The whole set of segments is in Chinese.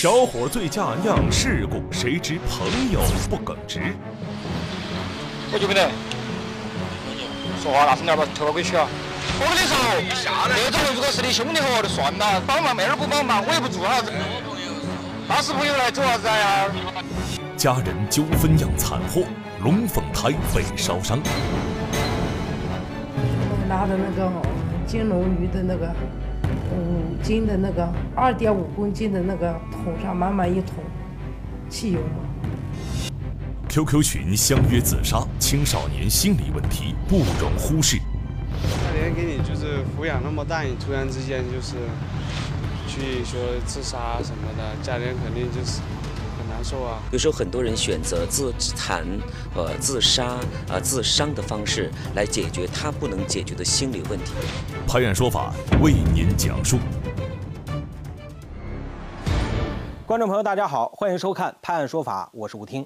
小伙醉驾酿事故，谁知朋友不耿直。喝酒没得？说话大声点把头发给取了。我跟你说，那种如果是你兄弟伙就算了，帮忙妹儿不帮忙，我也不做啥子。那是朋友来做啥子呀？家人纠纷酿惨祸，龙凤胎被烧伤。拿着那个金龙鱼的那个五斤的那个二点五公斤的那个桶上满满一桶汽油。QQ 群相约自杀，青少年心理问题不容忽视。家里人给你就是抚养那么大，你突然之间就是去说自杀什么的，家里人肯定就是很难受啊。有时候很多人选择自残、呃自杀、呃自伤的方式来解决他不能解决的心理问题。拍案说法为您讲述。观众朋友，大家好，欢迎收看《拍案说法》，我是吴听。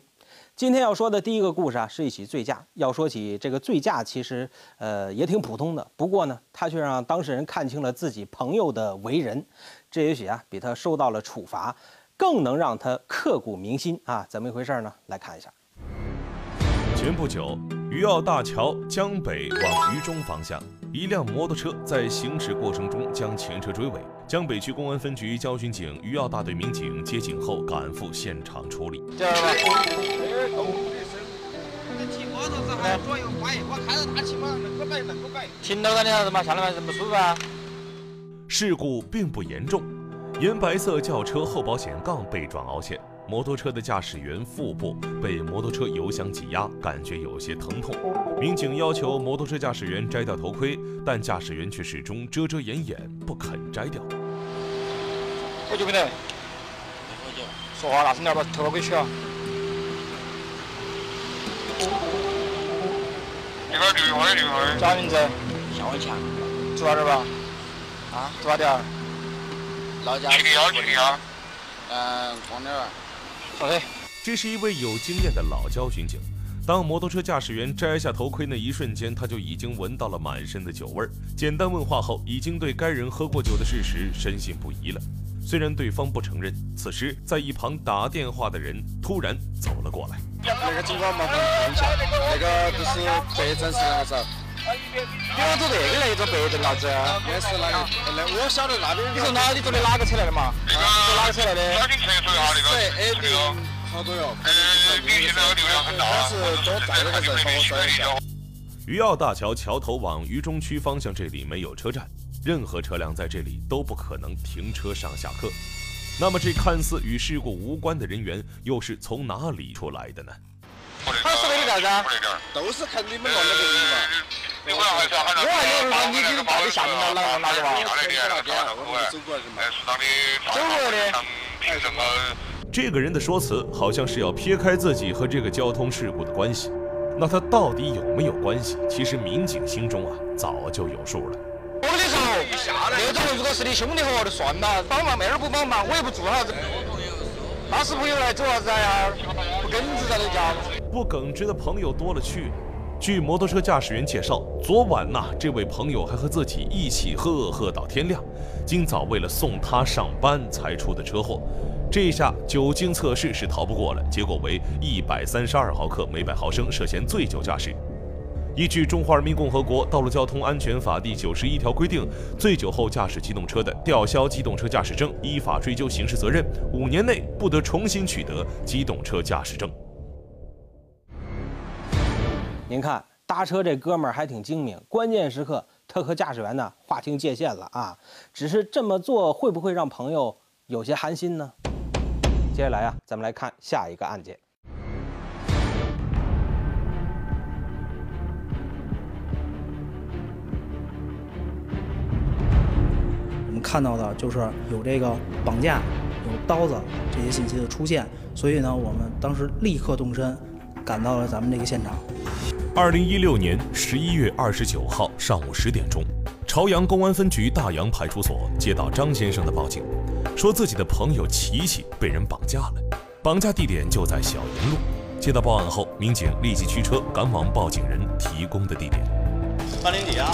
今天要说的第一个故事啊，是一起醉驾。要说起这个醉驾，其实呃也挺普通的，不过呢，他却让当事人看清了自己朋友的为人，这也许啊比他受到了处罚，更能让他刻骨铭心啊。怎么一回事呢？来看一下。前不久，余澳大桥江北往渝中方向，一辆摩托车在行驶过程中将前车追尾。江北区公安分局交巡警余姚大队民警接警后赶赴现场处理。这样吧，骑摩托车还要左右拐，我看到他骑马能够摆能够摆。停到那点啥子嘛？下来嘛，人不舒服啊？事故并不严重，银白色轿车后保险杠被撞凹陷，摩托车的驾驶员腹部被摩托车油箱挤压，感觉有些疼痛。民警要求摩托车驾驶员摘掉头盔，但驾驶员却始终遮遮掩掩，不肯摘掉。喝酒没得？喝酒。说话大声点把头发给取了。一会儿就一会儿就一会儿。叫名字？夏文强，住哪点吧？啊，住哪点儿？老家啊七零幺七零幺。嗯，光点儿。好嘞。这是一位有经验的老交巡警。当摩托车驾驶员摘下头盔那一瞬间，他就已经闻到了满身的酒味儿。简单问话后，已经对该人喝过酒的事实深信不疑了。虽然对方不承认，此时在一旁打电话的人突然走了过来。那个警官麻烦看一下，那个就是白证是哪个子？你往走这个来一种白证啥子？也是那个，那我晓得那边。你从哪里坐的哪个车来的嘛？那坐哪个车来的？小心测试一下那个。对，A 零好多哟。呃，明显那个流量很大。但是多载了个人，帮我说一下。余姚大桥桥头往渝中区方向，这里没有车站，任何车辆在这里都不可能停车上下客。那么，这看似与事故无关的人员，又是从哪里出来的呢？他是为了干啥？都是看你们弄那个人嘛。你我还是要喊他。我还以为说你你是到底下面那个我们走过的嘛。适当的。走过的。这个人的说辞好像是要撇开自己和这个交通事故的关系，那他到底有没有关系？其实民警心中啊早就有数了。我跟你说，那种如果是你兄弟伙就算了，帮忙妹儿不帮忙，我也不做啥子。那是朋友来做啥子呀？不耿直在那叫。不耿直的朋友多了去了。据摩托车驾驶员介绍，昨晚呐、这位朋友还和自己一起喝喝到天亮，今早为了送他上班才出的车祸。这下酒精测试是逃不过了，结果为一百三十二毫克每百毫升，涉嫌醉酒驾驶。依据《中华人民共和国道路交通安全法》第九十一条规定，醉酒后驾驶机动车的，吊销机动车驾驶证，依法追究刑事责任，五年内不得重新取得机动车驾驶证。您看，搭车这哥们儿还挺精明，关键时刻他和驾驶员呢划清界限了啊。只是这么做会不会让朋友有些寒心呢？接下来啊，咱们来看下一个案件。我们看到的就是有这个绑架、有刀子这些信息的出现，所以呢，我们当时立刻动身，赶到了咱们这个现场。二零一六年十一月二十九号上午十点钟，朝阳公安分局大洋派出所接到张先生的报警，说自己的朋友琪琪被人绑架了，绑架地点就在小营路。接到报案后，民警立即驱车赶往报警人提供的地点。八零几啊？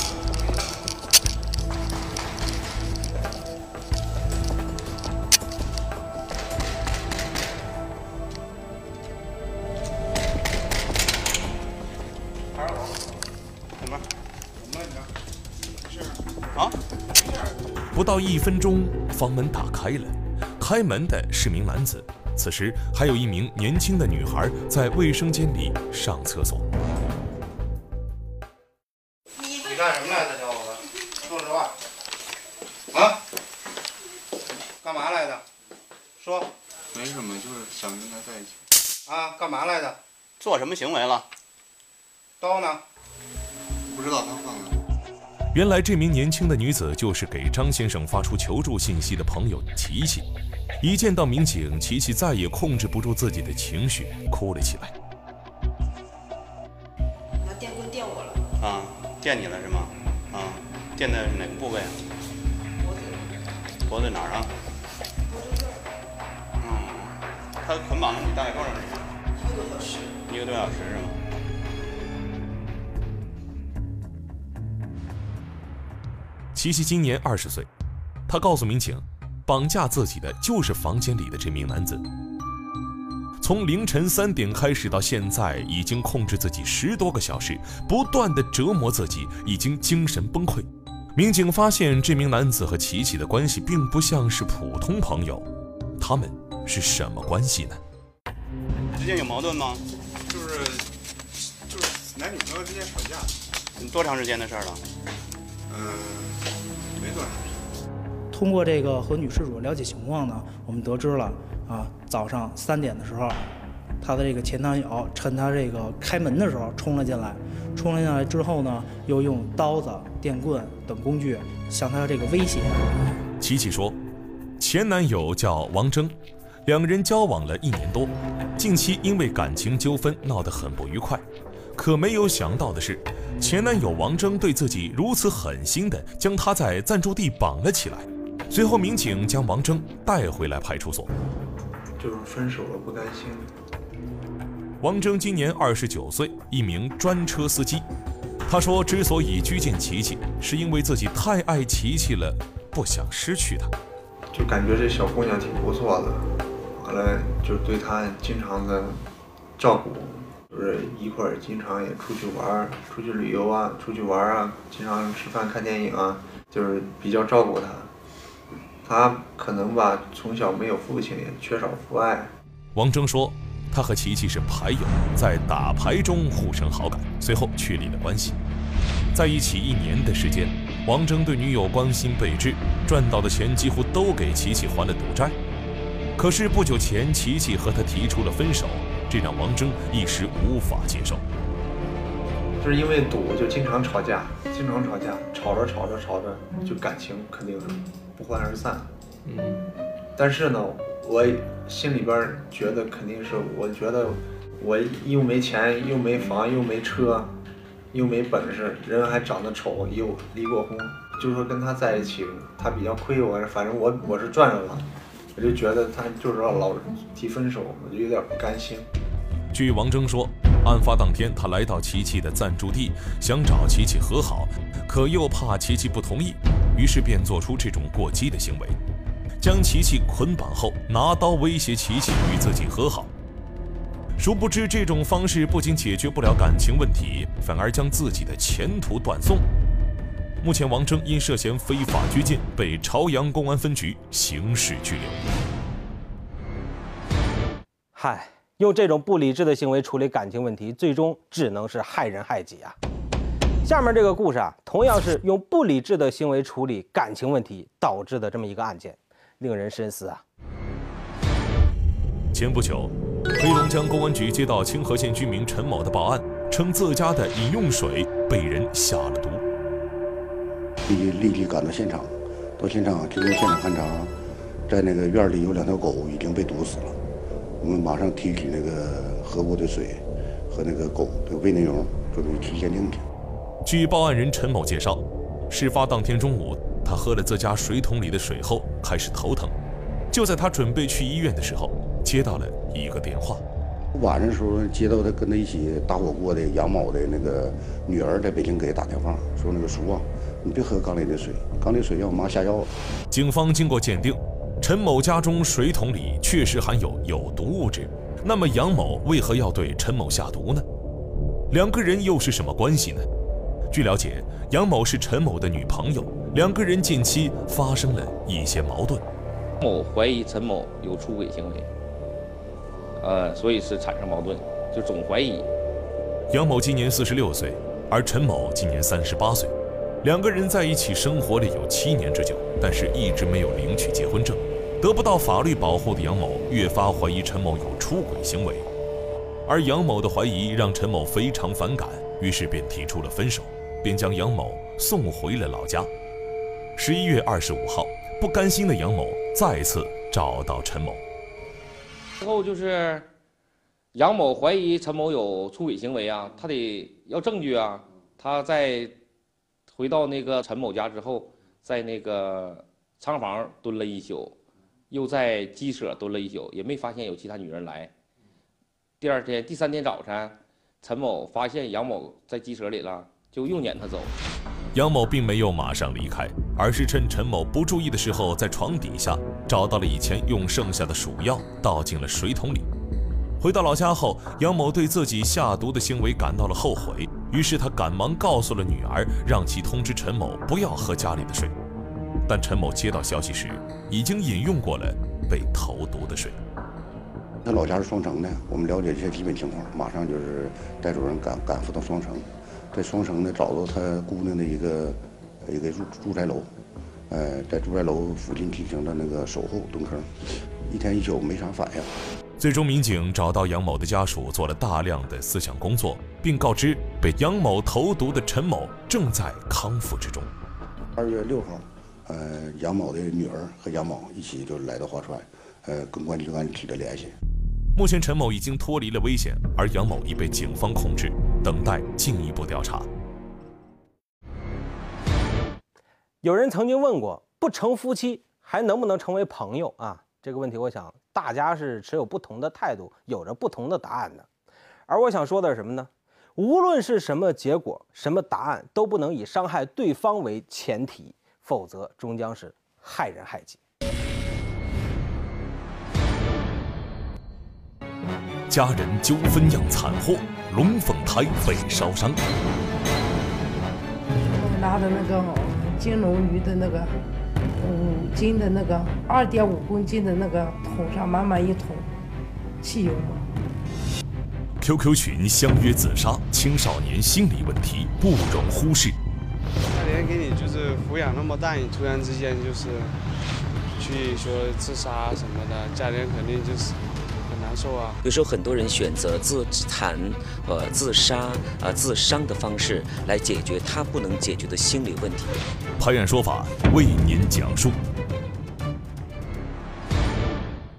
不到一分钟，房门打开了，开门的是名男子。此时还有一名年轻的女孩在卫生间里上厕所。你干什么来着，小伙子？说实话。啊？干嘛来的？说。没什么，就是想跟他在一起。啊？干嘛来的？做什么行为了？刀呢？原来这名年轻的女子就是给张先生发出求助信息的朋友琪琪。一见到民警，琪琪再也控制不住自己的情绪，哭了起来。拿电棍电我了。啊，电你了是吗？啊，电的哪个部位啊？脖子。脖子哪儿啊？脖子这儿。嗯，他捆绑了你大概多长时间？一个多小时。一个多小时是吗？琪琪今年二十岁，他告诉民警，绑架自己的就是房间里的这名男子。从凌晨三点开始到现在，已经控制自己十多个小时，不断的折磨自己，已经精神崩溃。民警发现这名男子和琪琪的关系并不像是普通朋友，他们是什么关系呢？之间有矛盾吗？就是就是男女朋友之间吵架。多长时间的事儿了？嗯。通过这个和女事主了解情况呢，我们得知了啊，早上三点的时候，她的这个前男友趁她这个开门的时候冲了进来，冲了进来之后呢，又用刀子、电棍等工具向她这个威胁。琪琪说，前男友叫王征，两人交往了一年多，近期因为感情纠纷闹得很不愉快。可没有想到的是，前男友王征对自己如此狠心地将他在暂住地绑了起来。随后，民警将王征带回来派出所。就是分手了，不甘心。王征今年二十九岁，一名专车司机。他说，之所以拘禁琪琪，是因为自己太爱琪琪了，不想失去她。就感觉这小姑娘挺不错的，完了就对她经常的照顾。就是一块儿经常也出去玩儿，出去旅游啊，出去玩儿啊，经常吃饭看电影啊，就是比较照顾他。他可能吧，从小没有父亲，也缺少父爱。王征说，他和琪琪是牌友，在打牌中互生好感，随后确立了关系。在一起一年的时间，王征对女友关心备至，赚到的钱几乎都给琪琪还了赌债。可是不久前，琪琪和他提出了分手。这让王征一时无法接受，就是因为赌就经常吵架，经常吵架，吵着吵着吵着就感情肯定是不欢而散。嗯，但是呢，我心里边觉得肯定是，我觉得我又没钱，又没房，又没车，又没本事，人还长得丑，又离过婚，就说跟他在一起，他比较亏我，反正我我是赚着了。我就觉得他就是要老提分手，我就有点不甘心。据王征说，案发当天他来到琪琪的暂住地，想找琪琪和好，可又怕琪琪不同意，于是便做出这种过激的行为，将琪琪捆绑后，拿刀威胁琪琪与自己和好。殊不知，这种方式不仅解决不了感情问题，反而将自己的前途断送。目前，王征因涉嫌非法拘禁，被朝阳公安分局刑事拘留。嗨，用这种不理智的行为处理感情问题，最终只能是害人害己啊！下面这个故事啊，同样是用不理智的行为处理感情问题导致的这么一个案件，令人深思啊。前不久，黑龙江公安局接到清河县居民陈某的报案，称自家的饮用水被人下了毒。立立即赶到现场，到现场经过现场勘查，在那个院里有两条狗已经被毒死了。我们马上提取那个喝过的水和那个狗的胃内容，准备去鉴定去。据报案人陈某介绍，事发当天中午，他喝了自家水桶里的水后开始头疼。就在他准备去医院的时候，接到了一个电话。晚上的时候接到他跟他一起打火锅的杨某的那个女儿在北京给他打电话，说那个叔啊。你别喝缸里的水，缸里水让我妈下药了。警方经过鉴定，陈某家中水桶里确实含有有毒物质。那么杨某为何要对陈某下毒呢？两个人又是什么关系呢？据了解，杨某是陈某的女朋友，两个人近期发生了一些矛盾。某怀疑陈某有出轨行为，呃，所以是产生矛盾，就总怀疑。杨某今年四十六岁，而陈某今年三十八岁，两个人在一起生活了有七年之久，但是一直没有领取结婚证。得不到法律保护的杨某越发怀疑陈某有出轨行为，而杨某的怀疑让陈某非常反感，于是便提出了分手。便将杨某送回了老家。十一月二十五号，不甘心的杨某再次找到陈某。之后就是杨某怀疑陈某有出轨行为啊，他得要证据啊。他在回到那个陈某家之后，在那个仓房蹲了一宿，又在鸡舍蹲了一宿，也没发现有其他女人来。第二天、第三天早晨，陈某发现杨某在鸡舍里了。就又撵他走，杨某并没有马上离开，而是趁陈某不注意的时候，在床底下找到了以前用剩下的鼠药，倒进了水桶里。回到老家后，杨某对自己下毒的行为感到了后悔，于是他赶忙告诉了女儿，让其通知陈某不要喝家里的水。但陈某接到消息时，已经饮用过了被投毒的水。他老家是双城的，我们了解一些基本情况，马上就是带主任赶赶赴到双城。在双城呢，找到他姑娘的一个一个住住宅楼，呃，在住宅楼附近进行了那个守候蹲坑，一天一宿没啥反应。最终，民警找到杨某的家属，做了大量的思想工作，并告知被杨某投毒的陈某正在康复之中。二月六号，呃，杨某的女儿和杨某一起就来到华川，呃，跟公安机关取得联系。目前，陈某已经脱离了危险，而杨某已被警方控制，等待进一步调查。有人曾经问过，不成夫妻还能不能成为朋友啊？这个问题，我想大家是持有不同的态度，有着不同的答案的。而我想说的是什么呢？无论是什么结果、什么答案，都不能以伤害对方为前提，否则终将是害人害己。家人纠纷酿惨祸，龙凤胎被烧伤。拿的那个金龙鱼的那个五斤的那个二点五公斤的那个桶上满满一桶汽油嘛。QQ 群相约自杀，青少年心理问题不容忽视。家里人给你就是抚养那么大，你突然之间就是去说自杀什么的，家里人肯定就是。难受啊！有时候很多人选择自残、呃自杀、啊自伤的方式来解决他不能解决的心理问题。拍案说法为您讲述。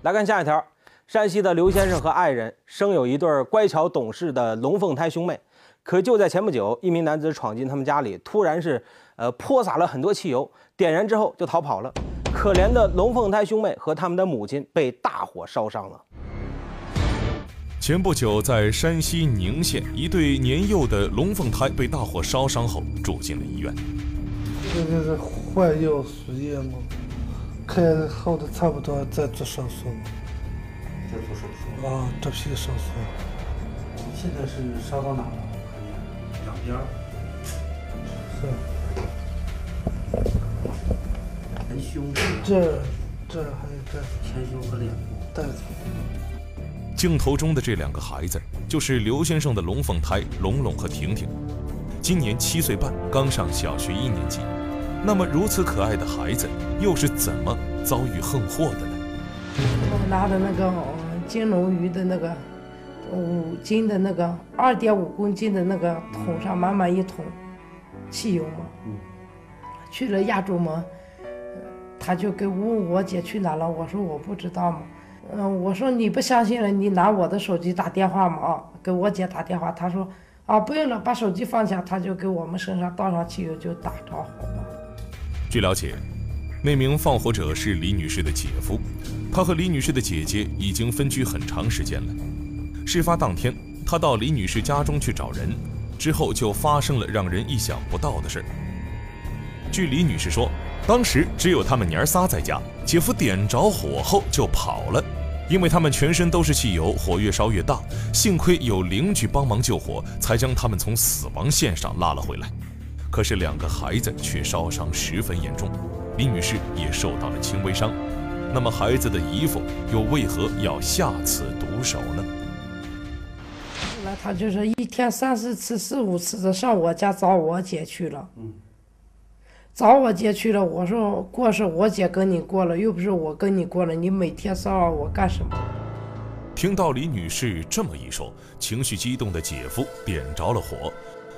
来看下一条：山西的刘先生和爱人生有一对乖巧懂事的龙凤胎兄妹，可就在前不久，一名男子闯进他们家里，突然是呃泼洒了很多汽油，点燃之后就逃跑了。可怜的龙凤胎兄妹和他们的母亲被大火烧伤了。前不久，在山西宁县，一对年幼的龙凤胎被大火烧伤后住进了医院。这就是换药输液嘛？看好的差不多，再做手术。再做手术？啊，这批手术。现在是烧到哪了？两边。是。前胸。这，这还有这。前胸和脸部。袋子。镜头中的这两个孩子，就是刘先生的龙凤胎龙龙和婷婷，今年七岁半，刚上小学一年级。那么如此可爱的孩子，又是怎么遭遇横祸的呢？拿的那个金龙鱼的那个五斤的那个二点五公斤的那个桶上满满一桶汽油嘛。去了亚洲嘛，他就给问我姐去哪了，我说我不知道嘛。嗯，我说你不相信了，你拿我的手机打电话嘛，啊，给我姐打电话。她说，啊，不用了，把手机放下，他就给我们身上倒上汽油，就打着火了。据了解，那名放火者是李女士的姐夫，他和李女士的姐姐已经分居很长时间了。事发当天，他到李女士家中去找人，之后就发生了让人意想不到的事。据李女士说，当时只有他们娘仨在家，姐夫点着火后就跑了。因为他们全身都是汽油，火越烧越大，幸亏有邻居帮忙救火，才将他们从死亡线上拉了回来。可是两个孩子却烧伤十分严重，李女士也受到了轻微伤。那么孩子的姨父又为何要下此毒手呢？那他就是一天三四次、四五次的上我家找我姐去了。找我姐去了，我说过是我姐跟你过了，又不是我跟你过了，你每天骚扰我干什么？听到李女士这么一说，情绪激动的姐夫点着了火。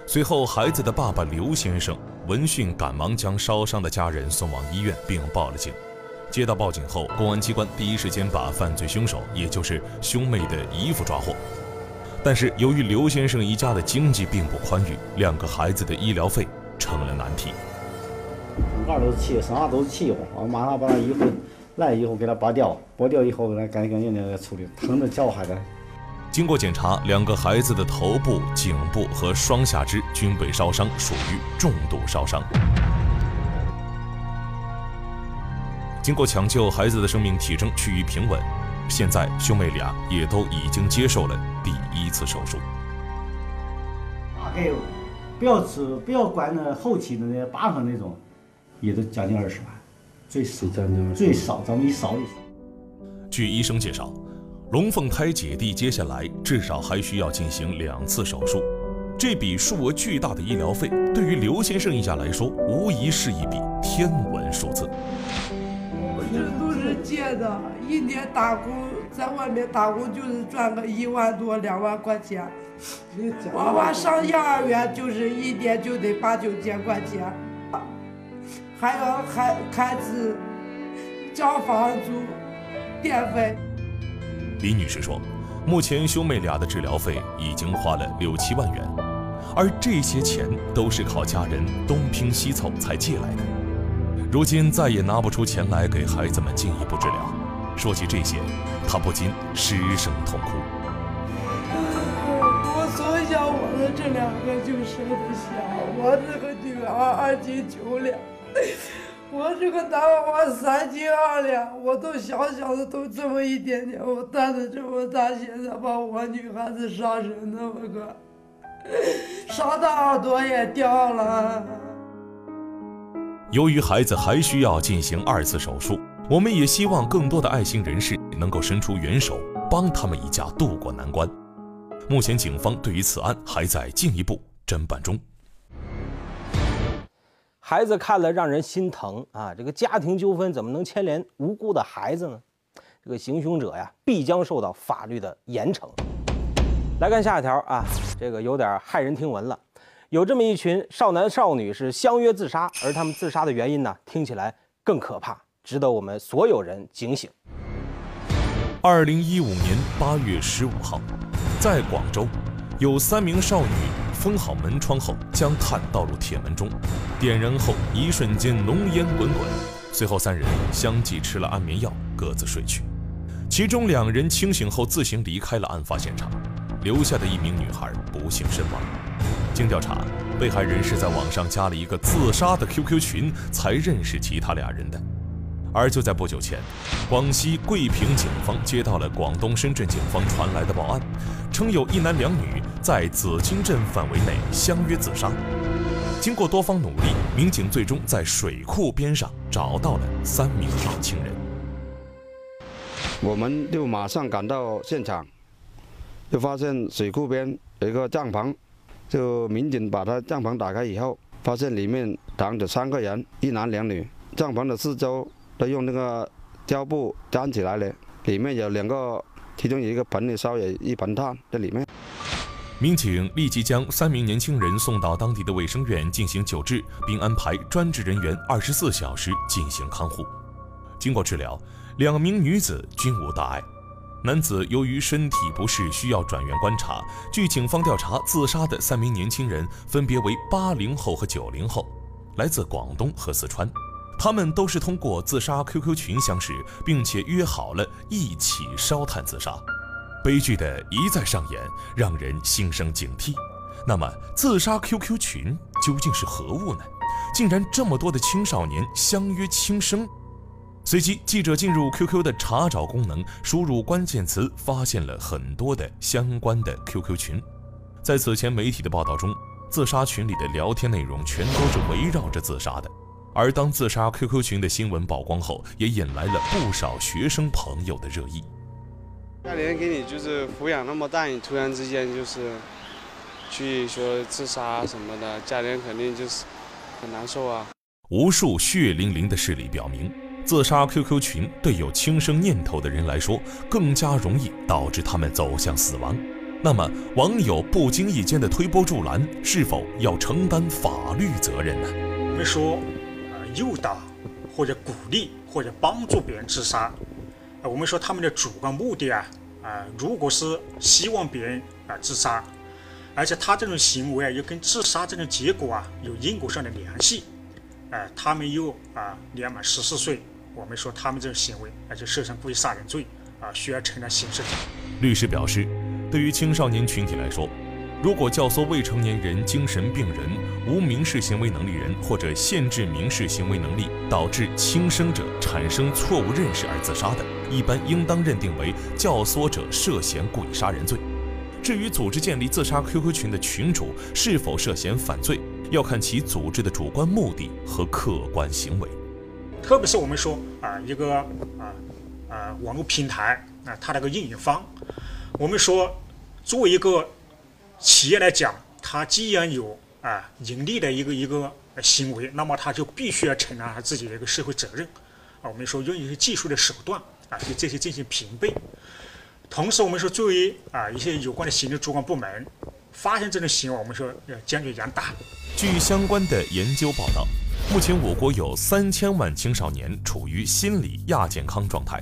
随后，孩子的爸爸刘先生闻讯赶忙将烧伤的家人送往医院，并报了警。接到报警后，公安机关第一时间把犯罪凶手，也就是兄妹的姨父抓获。但是，由于刘先生一家的经济并不宽裕，两个孩子的医疗费成了难题。二都是气，身上都是气油，我马上把那衣服烂衣服给它拔掉，拔掉以后来干干净净的处理，疼的叫喊的。经过检查，两个孩子的头部、颈部和双下肢均被烧伤，属于重度烧伤。经过抢救，孩子的生命体征趋于平稳。现在兄妹俩也都已经接受了第一次手术。大概不要吃，不要管那后期的那疤痕那种，也都将近二十万，最少最少咱们一少一少。据医生介绍，龙凤胎姐弟接下来至少还需要进行两次手术，这笔数额巨大的医疗费对于刘先生一家来说，无疑是一笔天文数字。这都是借的，一年打工在外面打工就是赚个一万多两万块钱，娃娃上幼儿园就是一年就得八九千块钱，还要孩孩子交房租、电费。李女士说，目前兄妹俩的治疗费已经花了六七万元，而这些钱都是靠家人东拼西凑才借来的。如今再也拿不出钱来给孩子们进一步治疗。说起这些，她不禁失声痛哭。我从小我的这两个就生的小，我这个女儿二斤九两，我这个男娃娃三斤二两，我都小小的都这么一点点，我担子这么大，现在把我女孩子烧成那么个，烧的耳朵也掉了。由于孩子还需要进行二次手术，我们也希望更多的爱心人士能够伸出援手，帮他们一家渡过难关。目前，警方对于此案还在进一步侦办中。孩子看了让人心疼啊！这个家庭纠纷怎么能牵连无辜的孩子呢？这个行凶者呀，必将受到法律的严惩。来看下一条啊，这个有点骇人听闻了。有这么一群少男少女是相约自杀，而他们自杀的原因呢，听起来更可怕，值得我们所有人警醒。二零一五年八月十五号，在广州，有三名少女封好门窗后，将炭倒入铁门中，点燃后一瞬间浓烟滚滚，随后三人相继吃了安眠药，各自睡去。其中两人清醒后自行离开了案发现场，留下的一名女孩不幸身亡。经调查，被害人是在网上加了一个自杀的 QQ 群，才认识其他俩人的。而就在不久前，广西桂平警方接到了广东深圳警方传来的报案，称有一男两女在紫金镇范围内相约自杀。经过多方努力，民警最终在水库边上找到了三名年轻人。我们就马上赶到现场，就发现水库边有一个帐篷。就民警把他帐篷打开以后，发现里面躺着三个人，一男两女。帐篷的四周都用那个胶布粘起来了，里面有两个，其中有一个盆里烧有一盆炭在里面。民警立即将三名年轻人送到当地的卫生院进行救治，并安排专职人员二十四小时进行看护。经过治疗，两名女子均无大碍。男子由于身体不适，需要转院观察。据警方调查，自杀的三名年轻人分别为八零后和九零后，来自广东和四川。他们都是通过自杀 QQ 群相识，并且约好了一起烧炭自杀。悲剧的一再上演，让人心生警惕。那么，自杀 QQ 群究竟是何物呢？竟然这么多的青少年相约轻生。随即，记者进入 QQ 的查找功能，输入关键词，发现了很多的相关的 QQ 群。在此前媒体的报道中，自杀群里的聊天内容全都是围绕着自杀的。而当自杀 QQ 群的新闻曝光后，也引来了不少学生朋友的热议。家里人给你就是抚养那么大，你突然之间就是去说自杀什么的，家里人肯定就是很难受啊。无数血淋淋的事例表明，自杀 QQ 群对有轻生念头的人来说，更加容易导致他们走向死亡。那么，网友不经意间的推波助澜，是否要承担法律责任呢？我们说。诱导或者鼓励或者帮助别人自杀，我们说他们的主观目的啊，啊，如果是希望别人啊自杀，而且他这种行为啊又跟自杀这种结果啊有因果上的联系，哎，他们又啊年满十四岁，我们说他们这种行为而且涉嫌故意杀人罪啊，需要承担刑事责任。律师表示，对于青少年群体来说。如果教唆未成年人、精神病人、无民事行为能力人或者限制民事行为能力，导致轻生者产生错误认识而自杀的，一般应当认定为教唆者涉嫌故意杀人罪。至于组织建立自杀 QQ 群的群主是否涉嫌犯罪，要看其组织的主观目的和客观行为。特别是我们说啊，一个啊啊网络平台啊，它那个运营方，我们说作为一个。企业来讲，它既然有啊盈利的一个一个行为，那么它就必须要承担它自己的一个社会责任。啊，我们说用一些技术的手段啊，对这些进行平背。同时，我们说作为啊一些有关的行政主管部门，发现这种行为，我们说要坚决严打。据相关的研究报道，目前我国有三千万青少年处于心理亚健康状态。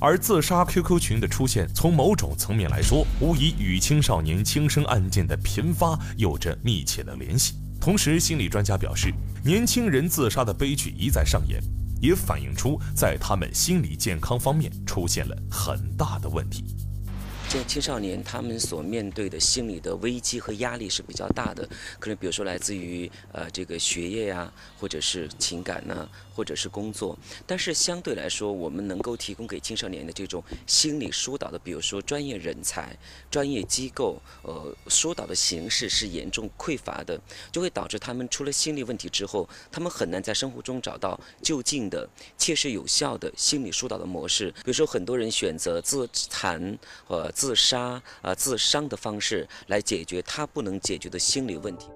而自杀 QQ 群的出现，从某种层面来说，无疑与青少年轻生案件的频发有着密切的联系。同时，心理专家表示，年轻人自杀的悲剧一再上演，也反映出在他们心理健康方面出现了很大的问题。这青少年他们所面对的心理的危机和压力是比较大的，可能比如说来自于呃这个学业呀，或者是情感呢。或者是工作，但是相对来说，我们能够提供给青少年的这种心理疏导的，比如说专业人才、专业机构，呃，疏导的形式是严重匮乏的，就会导致他们出了心理问题之后，他们很难在生活中找到就近的、切实有效的心理疏导的模式。比如说，很多人选择自残、呃自杀、啊自伤的方式来解决他不能解决的心理问题。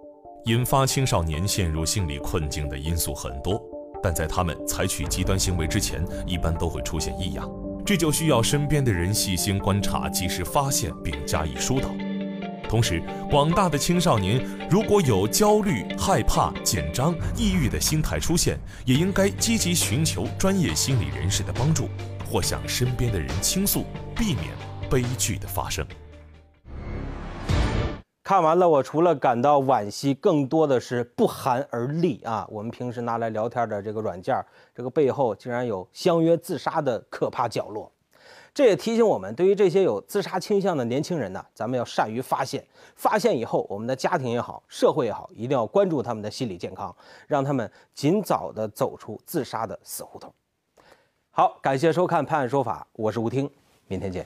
引发青少年陷入心理困境的因素很多。但在他们采取极端行为之前，一般都会出现异样，这就需要身边的人细心观察，及时发现并加以疏导。同时，广大的青少年如果有焦虑、害怕、紧张、抑郁的心态出现，也应该积极寻求专业心理人士的帮助，或向身边的人倾诉，避免悲剧的发生。看完了，我除了感到惋惜，更多的是不寒而栗啊！我们平时拿来聊天的这个软件，这个背后竟然有相约自杀的可怕角落。这也提醒我们，对于这些有自杀倾向的年轻人呢，咱们要善于发现。发现以后，我们的家庭也好，社会也好，一定要关注他们的心理健康，让他们尽早的走出自杀的死胡同。好，感谢收看《判案说法》，我是吴听，明天见。